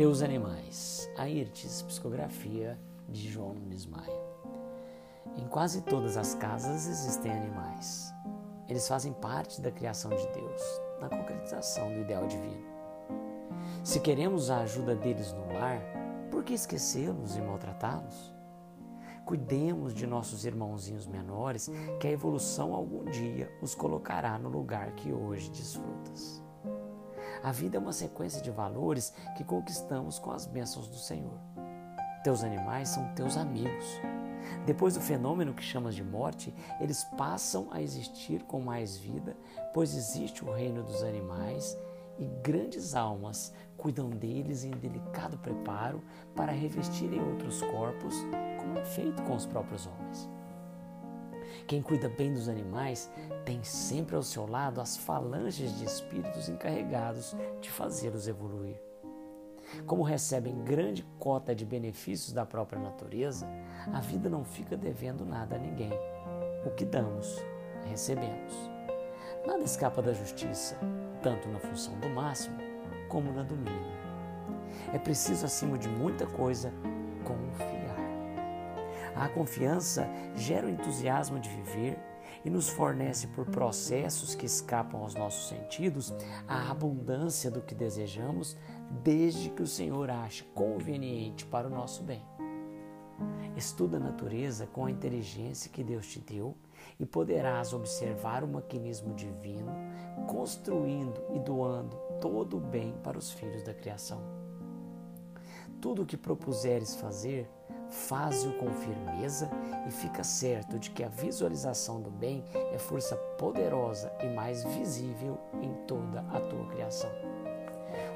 Teus animais. Airtes, psicografia de João Nunes Maia. Em quase todas as casas existem animais. Eles fazem parte da criação de Deus, na concretização do ideal divino. Se queremos a ajuda deles no lar, por que esquecê-los e maltratá-los? Cuidemos de nossos irmãozinhos menores, que a evolução algum dia os colocará no lugar que hoje desfrutas. A vida é uma sequência de valores que conquistamos com as bênçãos do Senhor. Teus animais são teus amigos. Depois do fenômeno que chamas de morte, eles passam a existir com mais vida, pois existe o reino dos animais e grandes almas cuidam deles em delicado preparo para revestirem outros corpos, como é feito com os próprios homens. Quem cuida bem dos animais tem sempre ao seu lado as falanges de espíritos encarregados de fazê-los evoluir. Como recebem grande cota de benefícios da própria natureza, a vida não fica devendo nada a ninguém. O que damos, recebemos. Nada escapa da justiça, tanto na função do máximo como na do mínimo. É preciso, acima de muita coisa, confiar. A confiança gera o entusiasmo de viver e nos fornece por processos que escapam aos nossos sentidos a abundância do que desejamos, desde que o Senhor ache conveniente para o nosso bem. Estuda a natureza com a inteligência que Deus te deu e poderás observar o maquinismo divino construindo e doando todo o bem para os filhos da criação. Tudo o que propuseres fazer, faze-o com firmeza e fica certo de que a visualização do bem é força poderosa e mais visível em toda a tua criação.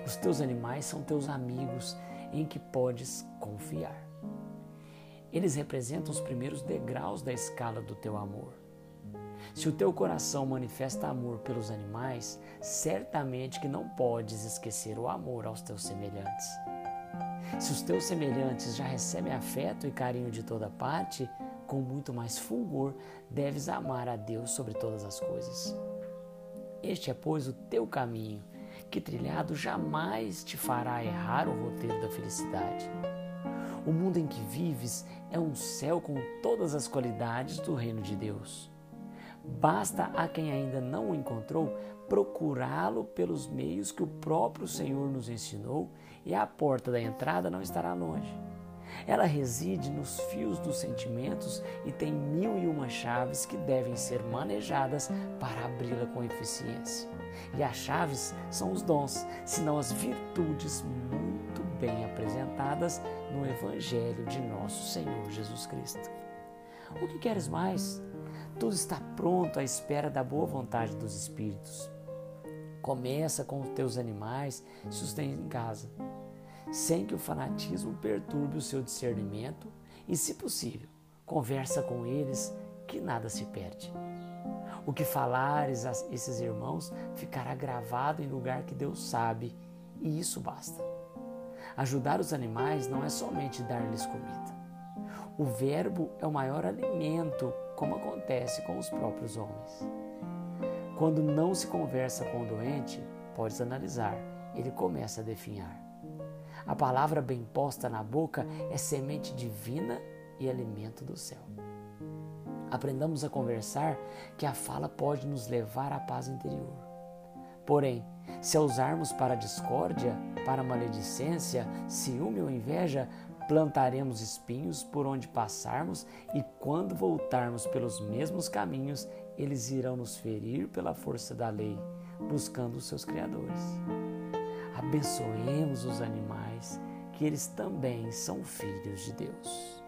Os teus animais são teus amigos em que podes confiar. Eles representam os primeiros degraus da escala do teu amor. Se o teu coração manifesta amor pelos animais, certamente que não podes esquecer o amor aos teus semelhantes. Se os teus semelhantes já recebem afeto e carinho de toda parte, com muito mais fulgor deves amar a Deus sobre todas as coisas. Este é, pois, o teu caminho, que trilhado jamais te fará errar o roteiro da felicidade. O mundo em que vives é um céu com todas as qualidades do reino de Deus. Basta a quem ainda não o encontrou procurá-lo pelos meios que o próprio Senhor nos ensinou e a porta da entrada não estará longe. Ela reside nos fios dos sentimentos e tem mil e uma chaves que devem ser manejadas para abri-la com eficiência. E as chaves são os dons, senão as virtudes muito bem apresentadas no Evangelho de nosso Senhor Jesus Cristo. O que queres mais? Tudo está pronto à espera da boa vontade dos Espíritos. Começa com os teus animais, tens em casa sem que o fanatismo perturbe o seu discernimento e, se possível, conversa com eles que nada se perde. O que falares a esses irmãos ficará gravado em lugar que Deus sabe, e isso basta. Ajudar os animais não é somente dar-lhes comida. O verbo é o maior alimento, como acontece com os próprios homens. Quando não se conversa com o doente, podes analisar, ele começa a definhar. A palavra bem posta na boca é semente divina e alimento do céu. Aprendamos a conversar, que a fala pode nos levar à paz interior. Porém, se a usarmos para discórdia, para maledicência, ciúme ou inveja, plantaremos espinhos por onde passarmos e quando voltarmos pelos mesmos caminhos, eles irão nos ferir pela força da lei, buscando os seus criadores. Abençoemos os animais, que eles também são filhos de Deus.